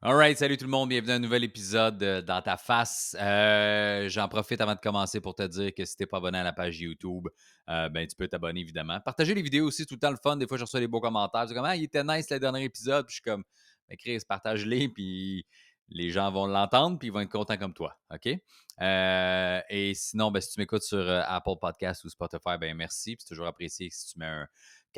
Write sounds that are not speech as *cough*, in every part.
Alright, salut tout le monde, bienvenue à un nouvel épisode de Dans ta face. Euh, J'en profite avant de commencer pour te dire que si t'es pas abonné à la page YouTube, euh, ben tu peux t'abonner évidemment. Partager les vidéos aussi, tout le temps le fun. Des fois, je reçois des beaux commentaires. C'est comme Ah, il était nice le dernier épisode. Puis je suis comme ben, Chris, partage-les, *laughs* puis les gens vont l'entendre, puis ils vont être contents comme toi. OK? Euh, et sinon, ben, si tu m'écoutes sur euh, Apple Podcast ou Spotify, ben merci. C'est toujours apprécié si tu mets un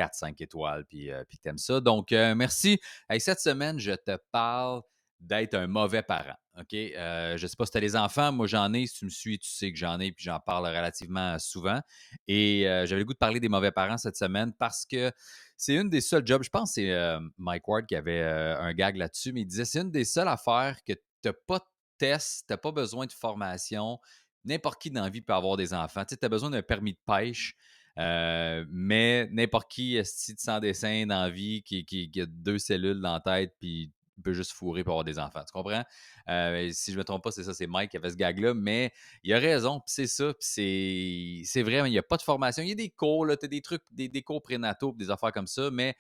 4-5 étoiles, puis, euh, puis t'aimes ça. Donc, euh, merci. Hey, cette semaine, je te parle d'être un mauvais parent. OK? Euh, je ne sais pas si tu as des enfants. Moi, j'en ai. Si tu me suis, tu sais que j'en ai, puis j'en parle relativement souvent. Et j'avais le goût de parler des mauvais parents cette semaine parce que c'est une des seuls jobs. Je pense que c'est Mike Ward qui avait un gag là-dessus, mais il disait c'est une des seules affaires que tu n'as pas de test, tu n'as pas besoin de formation. N'importe qui dans la vie peut avoir des enfants. Tu as besoin d'un permis de pêche. Euh, mais n'importe qui, si sans dessin dans la vie, qui, a deux cellules dans la tête, puis peut juste fourrer pour avoir des enfants. Tu comprends? Euh, si je ne me trompe pas, c'est ça, c'est Mike qui avait ce gag-là, mais il a raison, puis c'est ça, puis c'est vrai, il n'y a pas de formation. Il y a des cours, tu as des trucs, des, cours prénataux, des affaires comme ça, mais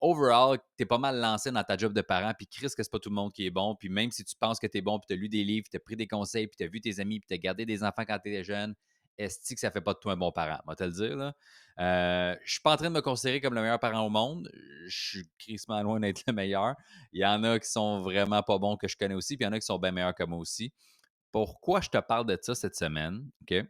overall, tu es pas mal lancé dans ta job de parent, puis Chris, que c'est pas tout le monde qui est bon, puis même si tu penses que tu es bon, puis tu as lu des livres, tu as pris des conseils, puis tu as vu tes amis, puis tu as gardé des enfants quand tu étais jeune, est-ce que ça fait pas de toi un bon parent? Va te le dire. Là. Euh, je suis pas en train de me considérer comme le meilleur parent au monde. Je suis crissement loin d'être le meilleur. Il y en a qui sont vraiment pas bons que je connais aussi, puis il y en a qui sont bien meilleurs que moi aussi. Pourquoi je te parle de ça cette semaine? OK?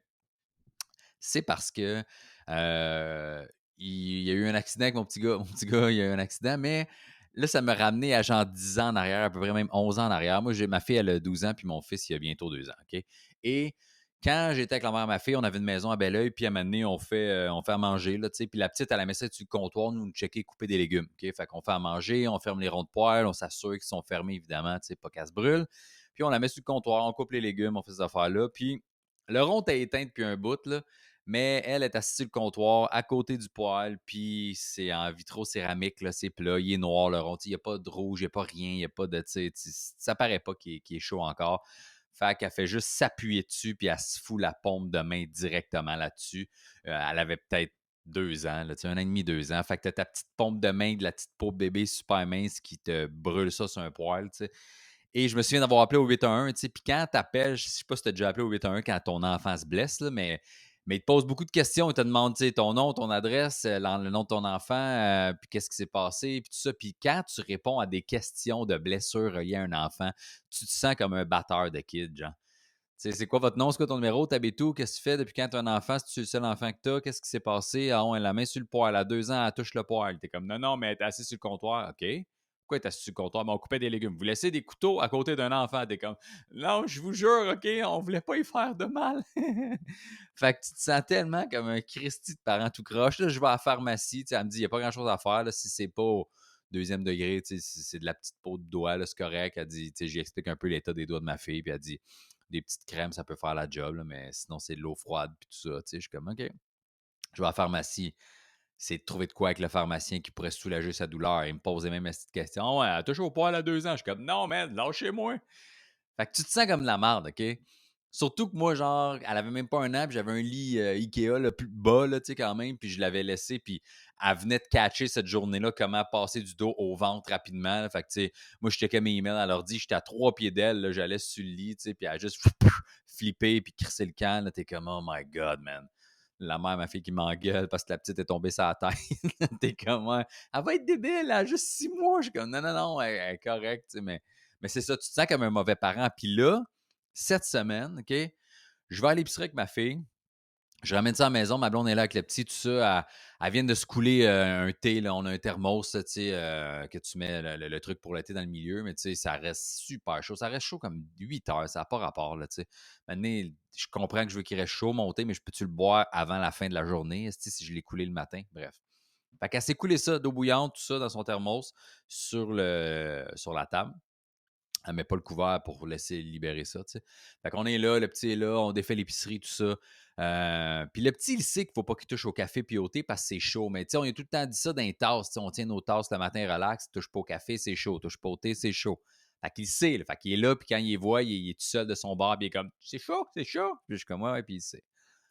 C'est parce que euh, il y a eu un accident avec mon petit gars. Mon petit gars, il y a eu un accident, mais là, ça m'a ramené à genre 10 ans en arrière, à peu près même 11 ans en arrière. Moi, j'ai ma fille, elle a 12 ans, puis mon fils, il a bientôt 2 ans. OK? Et quand j'étais avec la mère de ma fille, on avait une maison à Belleuil, puis à un moment donné, on fait, euh, on fait à manger, là, puis la petite, elle la sur le comptoir, nous, nous checker, couper des légumes, OK? Fait qu'on fait à manger, on ferme les ronds de poêle, on s'assure qu'ils sont fermés, évidemment, tu sais, pas qu'elle se brûle. Puis on la met sur le comptoir, on coupe les légumes, on fait ces affaires-là, puis le rond est éteint depuis un bout, là, mais elle est assise sur le comptoir, à côté du poêle, puis c'est en vitro-céramique, là, c'est plat, il est noir, le rond, il n'y a pas de rouge, il n'y a pas rien, il n'y a pas de, tu sais, ça paraît pas qu'il est, qu est chaud encore. Fait qu'elle fait juste s'appuyer dessus, puis elle se fout la pompe de main directement là-dessus. Euh, elle avait peut-être deux ans, un an et demi, deux ans. Fait que t'as ta petite pompe de main de la petite peau bébé super mince qui te brûle ça sur un poil. Et je me souviens d'avoir appelé au 811, tu sais, puis quand t'appelles, je sais pas si t'as déjà appelé au 811 quand ton enfant se blesse, là, mais mais il te pose beaucoup de questions. Il te demande ton nom, ton adresse, euh, le nom de ton enfant, euh, puis qu'est-ce qui s'est passé, puis tout ça. Puis quand tu réponds à des questions de blessures reliées à un enfant, tu te sens comme un batteur de kid, genre. C'est quoi votre nom, c'est quoi ton numéro, t'habites où, qu'est-ce que tu fais depuis quand tu as un enfant, si tu es le seul enfant que tu as, qu'est-ce qui s'est passé? Ah, on a la main sur le poêle, à deux ans, elle touche le poêle. T'es comme, non, non, mais elle est assise sur le comptoir, OK. Pourquoi le comptoir? Mais on coupait des légumes. Vous laissez des couteaux à côté d'un enfant. T'es comme, non, je vous jure, OK, on voulait pas y faire de mal. *laughs* fait que tu te sens tellement comme un Christy de parent tout croche. Là, je vais à la pharmacie, elle me dit, il n'y a pas grand-chose à faire. Si c'est pas au deuxième degré, c'est de la petite peau de doigt, c'est correct. Elle dit, j'explique un peu l'état des doigts de ma fille, puis elle dit, des petites crèmes, ça peut faire la job, mais sinon, c'est de l'eau froide, puis tout ça. Je suis comme, OK. Je vais à la pharmacie c'est de trouver de quoi avec le pharmacien qui pourrait soulager sa douleur. Il me posait même cette question. Oh, ouais, au poil à deux ans. Je suis comme, non, man, lâchez-moi. Fait que tu te sens comme de la merde, OK? Surtout que moi, genre, elle avait même pas un an, j'avais un lit euh, Ikea le plus bas, là, tu sais, quand même, puis je l'avais laissé, puis elle venait de catcher cette journée-là comment passer du dos au ventre rapidement. Là. Fait que, tu sais, moi, je checkais mes emails, elle leur dit, j'étais à trois pieds d'elle, j'allais sur le lit, tu sais, puis elle a juste *laughs* flippé, puis crissé le camp, là, t'es comme, oh my God, man la mère, ma fille qui m'engueule parce que la petite est tombée sur la tête. *laughs* T'es comme, elle va être débile, elle juste six mois. Je suis comme, non, non, non, elle, est correcte, mais, mais c'est ça, tu te sens comme un mauvais parent. Puis là, cette semaine, OK, je vais à l'épicerie avec ma fille. Je ramène ça à la maison, ma blonde est là avec le petit, tout ça. Elle, vient de se couler euh, un thé, là, on a un thermos, sais, euh, que tu mets le, truc pour le thé dans le milieu, mais ça reste super chaud. Ça reste chaud comme 8 heures, ça n'a pas rapport, là, tu sais. Maintenant, je comprends que je veux qu'il reste chaud, mon thé, mais je peux-tu le boire avant la fin de la journée, si je l'ai coulé le matin? Bref. Fait qu'elle s'est coulé ça, d'eau bouillante, tout ça, dans son thermos, sur la table elle met pas le couvert pour laisser libérer ça. sais. Fait qu'on est là, le petit est là, on défait l'épicerie, tout ça. Euh, puis le petit, il sait qu'il faut pas qu'il touche au café puis au thé parce que c'est chaud. Mais on a tout le temps dit ça dans les tasses. On tient nos tasses le matin relax, touche pas au café, c'est chaud. Touche pas au thé, c'est chaud. Fait qu'il sait. Là. Fait qu'il est là, puis quand il voit, il est, tout seul de son bar, puis il est comme C'est chaud, c'est chaud. Puis je suis comme Ouais, puis il sait.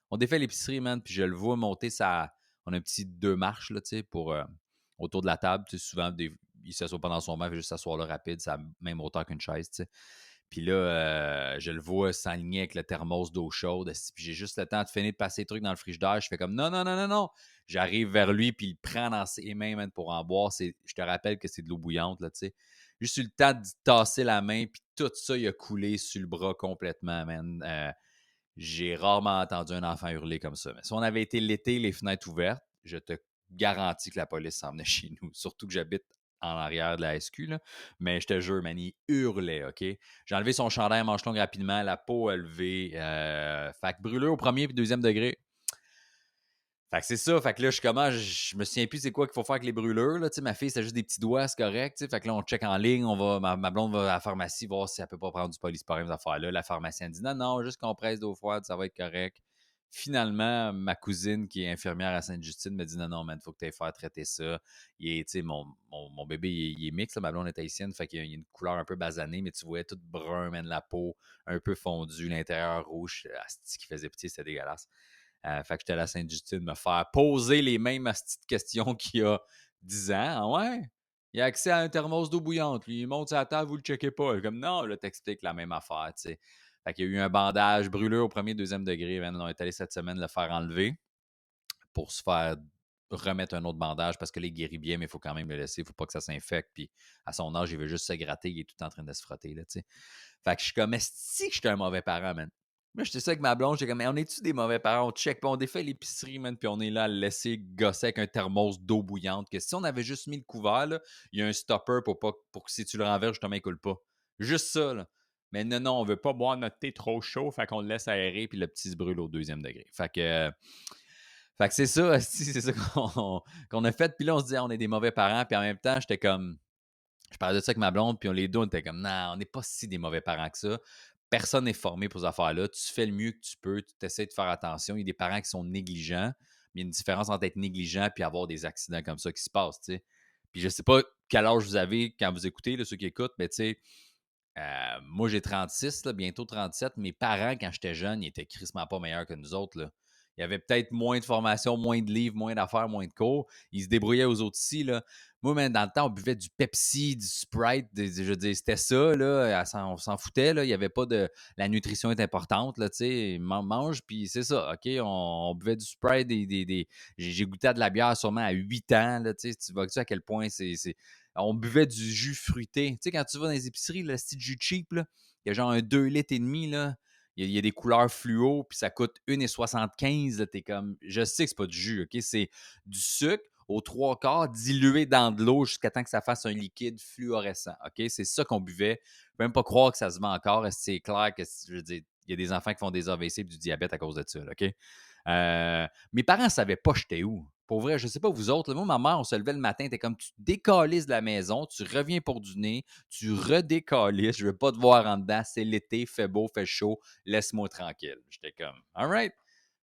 On défait l'épicerie, man, puis je le vois monter ça. On a un petit deux marches, là, tu pour. Euh, autour de la table, tu sais, souvent des il s'assoit pas dans son banc, il fait juste s'asseoir là rapide, la même hauteur qu'une chaise. Puis là, euh, je le vois s'aligner avec le thermos d'eau chaude. Puis j'ai juste le temps de finir de passer les trucs dans le frigidaire. Je fais comme non, non, non, non, non. J'arrive vers lui, puis il prend dans ses mains pour en boire. Je te rappelle que c'est de l'eau bouillante, là, tu sais. Juste eu le temps de tasser la main, puis tout ça, il a coulé sur le bras complètement, man. Euh, j'ai rarement entendu un enfant hurler comme ça. Mais si on avait été l'été, les fenêtres ouvertes, je te garantis que la police s'en venait *laughs* chez nous. Surtout que j'habite en arrière de la SQ, mais je te jure, man, il hurlait, OK? J'ai enlevé son chandail à manche longue rapidement, la peau élevée. Euh, fait que brûlure au premier et deuxième degré. Fait que c'est ça. Fait que là, je comment, je, me souviens plus c'est quoi qu'il faut faire avec les brûlures. Là. ma fille, c'est juste des petits doigts, c'est correct. Fait que là, on check en ligne, on va, ma, blonde va à la pharmacie voir si elle peut pas prendre du polysporin, ces affaires-là. La pharmacienne dit non, non, juste qu'on presse d'eau froide, ça va être correct. Finalement, ma cousine qui est infirmière à Sainte-Justine me dit non, non, man, il faut que tu ailles faire traiter ça. Mon, mon, bébé, il est, mix, ma blonde est haïtienne, fait qu'il y a une couleur un peu basanée, mais tu vois tout brun, man, la peau un peu fondue, l'intérieur rouge. ce qui faisait petit, c'était dégueulasse. Euh, fait que j'étais à la Sainte-Justine me faire poser les mêmes petites questions *laughs* qu'il y a 10 ans. Ah ouais? Il a accès à un thermos d'eau bouillante. il monte la table, vous le checkez pas. Comme non, là, t'expliques la même affaire, tu sais. Fait qu'il y a eu un bandage brûlure au premier, deuxième degré. on est allé cette semaine le faire enlever pour se faire remettre un autre bandage parce que les guérit bien, mais il faut quand même le laisser. Il ne faut pas que ça s'infecte. Puis à son âge, il veut juste se gratter. Il est tout en train de se frotter. Là, fait que je suis comme, est-ce que je suis un mauvais parent, man? Moi, j'étais ça avec ma blonde, j'ai comme, mais on est-tu des mauvais parents? On check, puis on défait l'épicerie, man, puis on est là à le laisser gosser avec un thermos d'eau bouillante. Que si on avait juste mis le couvert, il y a un stopper pour, pas, pour que si tu le renverses, justement, il coule pas. Juste ça, là. Mais non, non, on veut pas boire notre thé trop chaud, fait qu'on le laisse aérer, puis le petit se brûle au deuxième degré. Fait que. fait que c'est ça, *laughs* c'est ça qu'on a fait. Puis là, on se dit, on est des mauvais parents, puis en même temps, j'étais comme. Je parlais de ça avec ma blonde, puis on les deux, on était comme, non, on n'est pas si des mauvais parents que ça personne n'est formé pour ces affaires-là. Tu fais le mieux que tu peux, tu essaies de faire attention. Il y a des parents qui sont négligents, mais il y a une différence entre être négligent et avoir des accidents comme ça qui se passent. Puis je sais pas quel âge vous avez quand vous écoutez, ceux qui écoutent, mais tu sais, euh, moi j'ai 36, bientôt 37. Mes parents, quand j'étais jeune, ils étaient crissement pas meilleurs que nous autres. Là. Il y avait peut-être moins de formation, moins de livres, moins d'affaires, moins de cours. Ils se débrouillaient aux autres ici. Là. Moi, même dans le temps, on buvait du Pepsi, du Sprite. je veux dire, c'était ça. Là, on s'en foutait. Il n'y avait pas de. La nutrition est importante. Là, mange, puis c'est ça. OK? On, buvait du Sprite. Des, des, J'ai goûté à de la bière sûrement à 8 ans. Là, tu vois à quel point c'est. On buvait du jus fruité. Tu sais, quand tu vas dans les épiceries, le style jus cheap, il y a genre un 2 litres et demi. Là il y, a des couleurs fluo, puis ça coûte 1,75. T'es comme, je sais que c'est pas du jus, OK? C'est du sucre aux trois quarts dilué dans de l'eau jusqu'à temps que ça fasse un liquide fluorescent, OK? C'est ça qu'on buvait. Je peux même pas croire que ça se vend encore. C'est clair que, je veux il y a des enfants qui font des AVC et du diabète à cause de ça, OK? Euh, mes parents ne savaient pas j'étais où. Pour vrai, je ne sais pas vous autres. moi, ma mère, on se levait le matin, t'es comme tu décalises de la maison, tu reviens pour du nez, tu redécalises, je veux pas te voir en dedans, c'est l'été, fait beau, fait chaud, laisse-moi tranquille. J'étais comme, alright.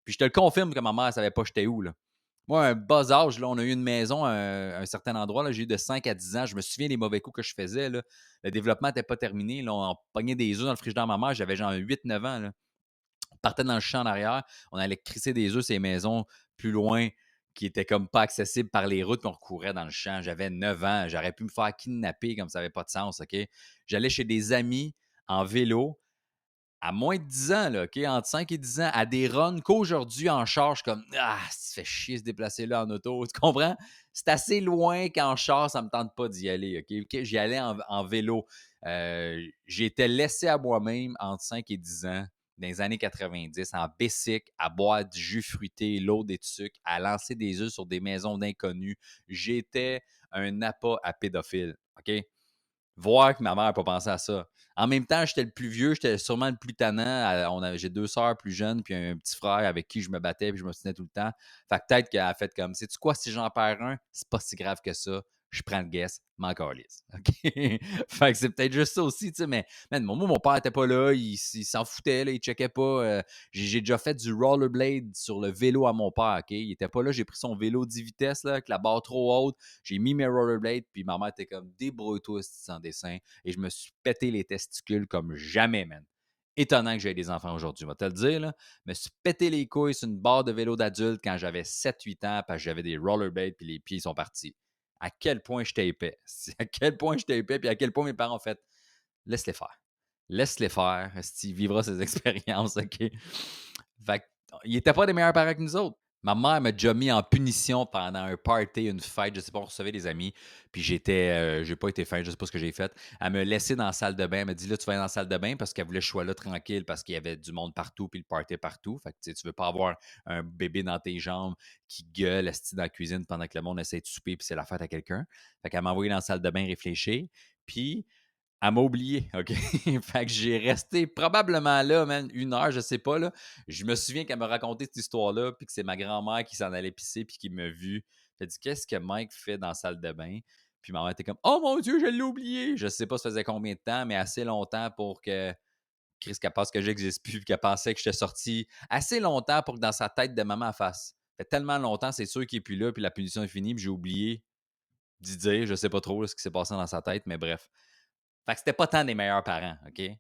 Puis je te le confirme que ma mère ne savait pas j'étais où. Là. Moi, un bas âge, là, on a eu une maison à un, certain endroit, j'ai eu de 5 à 10 ans. Je me souviens des mauvais coups que je faisais. Là. Le développement n'était pas terminé. Là, on pognait des œufs dans le frigidaire de ma mère, j'avais genre 8-9 ans. Là. On partait dans le champ en arrière, on allait crisser des œufs ces maisons plus loin qui étaient comme pas accessibles par les routes, qu'on courait dans le champ. J'avais 9 ans, j'aurais pu me faire kidnapper comme ça n'avait pas de sens? J'allais chez des amis en vélo à moins de 10 ans, là, OK? Entre 5 et 10 ans, à des runs qu'aujourd'hui en charge, comme Ah, ça fait chier se déplacer là en auto. *laughs* Tu comprends? C'est assez loin qu'en charge, ça ne me tente pas d'y aller. J'y allais en, vélo. Euh, J'étais laissé à moi-même entre 5 et 10 ans dans les années 90 en Bessic, à boire du jus fruité, l'eau des sucres, à lancer des œufs sur des maisons d'inconnus. J'étais un appât à pédophile. OK? Voir que ma mère n'a pas pensé à ça. En même temps, j'étais le plus vieux, j'étais sûrement le plus tannant. J'ai deux sœurs plus jeunes, puis un petit frère avec qui je me battais, puis je me soutenais tout le temps. Fait que peut-être qu'elle a fait comme, sais-tu quoi, si j'en perds un, c'est pas si grave que ça je prends le guess, m'en calisse. *laughs* Fait que c'est peut-être juste ça aussi, tu sais, mais man, mon père était pas là, il, s'en foutait, là, il checkait pas. Euh, j'ai déjà fait du rollerblade sur le vélo à mon père, OK? Il était pas là, j'ai pris son vélo 10 vitesses, là, avec la barre trop haute, j'ai mis mes rollerblades, puis ma mère était comme, débrouille-toi sans dessin, et je me suis pété les testicules comme jamais, man étonnant que j'aie des enfants aujourd'hui, vais te le dire. Là. Je me suis pété les couilles sur une barre de vélo d'adulte quand j'avais 7-8 ans parce que j'avais des rollerblades puis les pieds sont partis. À quel point j'étais épais. *laughs* À quel point j'étais épais, puis à quel point mes parents ont fait laisse-les faire. Laisse-les faire. Il vivra ses *laughs* expériences, OK? Fait il n'était pas des meilleurs parents que nous autres. Ma mère m'a déjà mis en punition pendant un party, une fête, je sais pas, on recevait des amis, puis j'étais, euh, j'ai pas été fin, je sais pas ce que j'ai fait. Elle me laissé dans la salle de bain, elle m'a dit là, tu vas dans la salle de bain parce qu'elle voulait que je sois là tranquille parce qu'il y avait du monde partout, puis le party partout. Fait que tu veux pas avoir un bébé dans tes jambes qui gueule assis dans la cuisine pendant que le monde essaie de souper, puis c'est la fête à quelqu'un. Fait qu'elle m'a envoyé dans la salle de bain réfléchir, puis elle m'a oublié, *laughs* OK? fait que j'ai resté probablement là, man, une heure, je sais pas, là. Je me souviens qu'elle m'a raconté cette histoire-là, puis que c'est ma grand-mère qui s'en allait pisser, puis qui m'a vu. Elle dit Qu'est-ce que Mike fait dans la salle de bain? Puis ma mère était comme Oh mon Dieu, je l'ai oublié! Je sais pas ça faisait combien de temps, mais assez longtemps pour que Chris qu'elle pense que j'existe plus, qu'elle pensait que j'étais sorti. Assez longtemps pour que dans sa tête de maman fasse. Fait tellement longtemps, c'est sûr qu'il est plus là, puis la punition est finie, puis j'ai oublié d'y dire. Je sais pas trop ce qui s'est passé dans sa tête, mais bref. Fait que c'était pas tant des meilleurs parents, OK?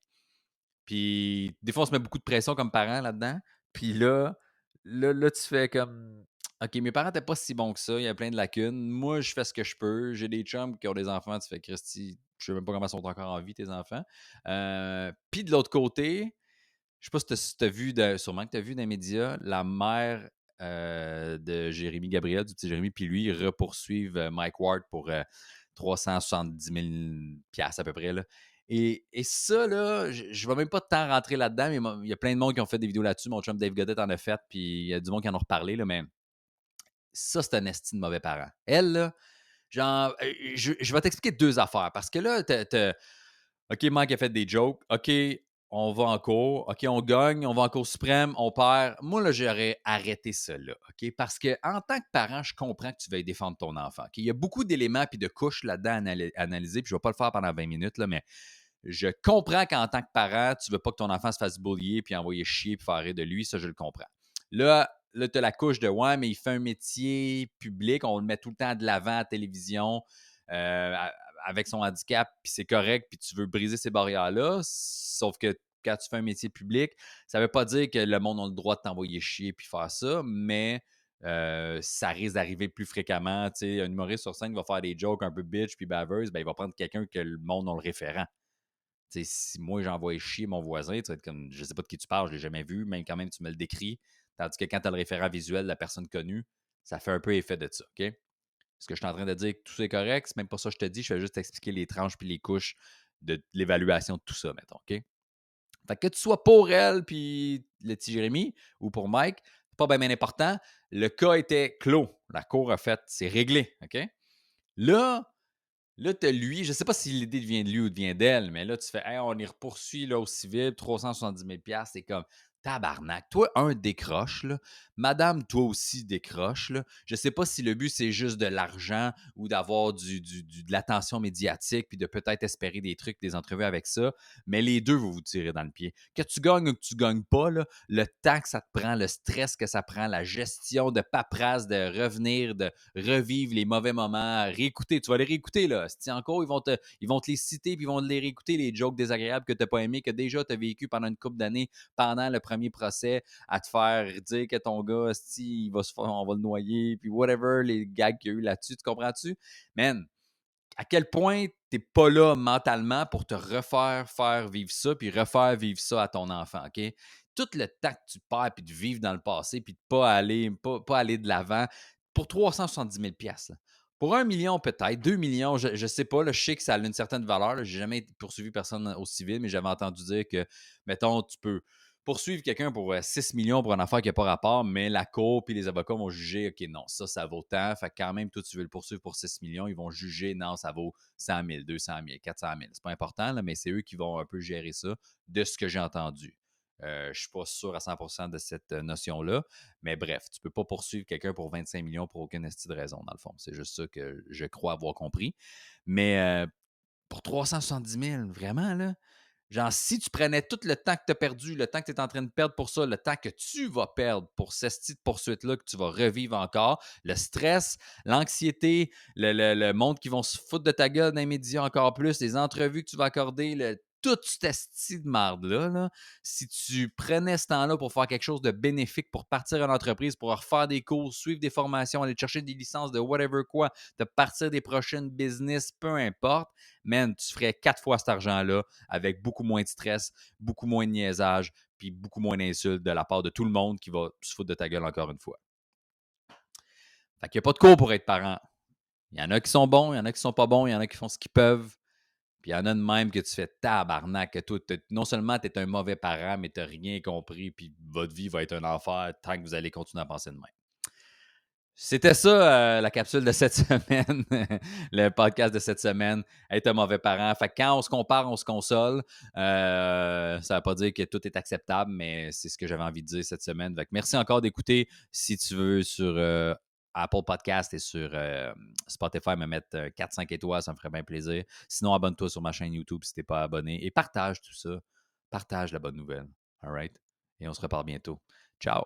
Puis des fois, on se met beaucoup de pression comme parents là-dedans. Puis là, là, là, tu fais comme OK, mes parents n'étaient pas si bons que ça, il y a plein de lacunes. Moi, je fais ce que je peux. J'ai des chums qui ont des enfants, tu fais Christy, je sais même pas comment ils sont encore en vie, tes enfants. Euh, puis de l'autre côté, je sais pas si tu as, vu, sûrement que tu as vu dans les médias, la mère euh, de Jérémy Gabriel, du petit Jérémy, puis lui, repoursuivent euh, Mike Ward pour 370 000 à peu près. Là. Et, ça, là, je ne vais même pas tant rentrer là-dedans, mais il y a plein de monde qui ont fait des vidéos là-dessus. Mon chum Dave Godet en a fait, puis il y a du monde qui en a reparlé, là, mais ça, c'est un esti de mauvais parent. Elle, là, genre, euh, je, vais t'expliquer deux affaires, parce que là, OK, Mike a fait des jokes. OK, on va en cours, OK, on gagne, on va en cours suprême, on perd. Moi, là, j'aurais arrêté là, OK? Parce que en tant que parent, je comprends que tu veuilles défendre ton enfant. Il y a beaucoup d'éléments et de couches là-dedans à analyser, puis je ne vais pas le faire pendant 20 minutes, mais je comprends qu'en tant que parent, tu ne veux pas que ton enfant se fasse boulier puis envoyer chier puis faire rire de lui, ça, je le comprends. Là, là tu as la couche de ouais, mais il fait un métier public, on le met tout le temps de l'avant à la télévision. Euh, avec son handicap, puis c'est correct, puis tu veux briser ces barrières-là. Sauf que quand tu fais un métier public, ça ne veut pas dire que le monde a le droit de t'envoyer chier puis faire ça, mais euh, ça risque d'arriver plus fréquemment. un humoriste sur scène va faire des jokes un peu bitch puis baveuse, ben, il va prendre quelqu'un que le monde a le référent. si moi j'envoie chier mon voisin, tu vas comme je sais pas de qui tu parles, je l'ai jamais vu, même quand même tu me le décris. Tandis que quand tu as le référent visuel de la personne connue, ça fait un peu effet de ça, OK? Est-ce que je suis en train de dire que tout est correct? C'est même pas ça que je te dis. Je vais juste expliquer les tranches puis les couches de l'évaluation de tout ça, mettons, OK? Fait que tu sois pour elle puis le petit Jérémy ou pour Mike, pas bien, important. Le cas était clos. La cour a fait, c'est réglé, OK? Là, là, tu as lui, je sais pas si l'idée vient de lui ou vient d'elle, mais là, tu fais, hey, on y repoursuit là, au civil, 370 000 c'est comme, tabarnak. Toi, un décroche, là. Madame, toi aussi décroche, là. Je sais pas si le but, c'est juste de l'argent ou d'avoir du, de l'attention médiatique puis de peut-être espérer des trucs, des entrevues avec ça, mais les deux vont vous tirer dans le pied. Que tu gagnes ou que tu gagnes pas, le temps que ça te prend, le stress que ça prend, la gestion de paperasse, de revenir, de revivre les mauvais moments, réécouter. Tu vas les réécouter, là. Si encore, ils vont, te, ils vont te les citer puis ils vont te les réécouter, les jokes désagréables que tu n'as pas aimé, que déjà tu as vécu pendant une couple d'années, pendant le premier procès à te faire dire que ton gars, il va se faire, on va le noyer, puis whatever, les gags qu'il y a eu là-dessus, tu comprends-tu? Man, à quel point t'es pas là mentalement pour te refaire faire vivre ça, puis refaire vivre ça à ton enfant, OK? Tout le temps que tu perds, puis de vivre dans le passé, puis de pas aller, pas, pas aller de l'avant, pour 370 000 là. Pour un million peut-être, deux millions, je ne sais pas, le je que ça a une certaine valeur. Je n'ai jamais poursuivi personne au civil, mais j'avais entendu dire que, mettons, tu peux, poursuivre quelqu'un pour 6 euh, millions pour une affaire qui n'a pas rapport, mais la cour et les avocats vont juger, OK, non, ça, ça vaut tant. Fait quand même, toi, tu veux le poursuivre pour 6 millions, ils vont juger, non, ça vaut 100 000, 200 000, 400 000. C'est pas important, là, mais c'est eux qui vont un peu gérer ça de ce que j'ai entendu. Euh, je ne suis pas sûr à 100% de cette euh, notion-là, mais bref, tu ne peux pas poursuivre quelqu'un pour 25 millions pour aucune de raison, dans le fond. C'est juste ça que je crois avoir compris. Mais pour 370 000, vraiment, là, Genre, si tu prenais tout le temps que tu as perdu, le temps que tu es en train de perdre pour ça, le temps que tu vas perdre pour cette petite poursuite-là, que tu vas revivre encore, le stress, l'anxiété, le, monde qui vont se foutre de ta gueule dans les encore plus, les entrevues que tu vas accorder, toute cette style de marde-là, si tu prenais ce temps-là pour faire quelque chose de bénéfique, pour partir en entreprise, pour refaire des cours, suivre des formations, aller chercher des licences de whatever quoi, de partir des prochaines business, peu importe, man, tu ferais quatre fois cet argent-là avec beaucoup moins de stress, beaucoup moins de niaisage, puis beaucoup moins d'insultes de la part de tout le monde qui va se foutre de ta gueule encore une fois. Fait qu'il n'y a pas de cours pour être parent. Il y en a qui sont bons, il y en a qui sont pas bons, il y en a qui font ce qu'ils peuvent. Il y en a de même que tu fais tabarnak, que toi, non seulement tu es un mauvais parent, mais tu n'as rien compris, puis votre vie va être un enfer tant que vous allez continuer à penser de même. C'était ça, euh, la capsule de cette *laughs* semaine, le podcast de cette semaine, être un mauvais parent. Fait que quand on se compare, on se console. Euh, ça ne veut pas dire que tout est acceptable, mais c'est ce que j'avais envie de dire cette semaine. Merci encore d'écouter. Si tu veux sur euh, Apple Podcast et sur Spotify me mettre 4-5 étoiles, ça me ferait bien plaisir. Sinon, abonne-toi sur ma chaîne YouTube si tu n'es pas abonné et partage tout ça. Partage la bonne nouvelle. All right? Et on se reparle bientôt. Ciao!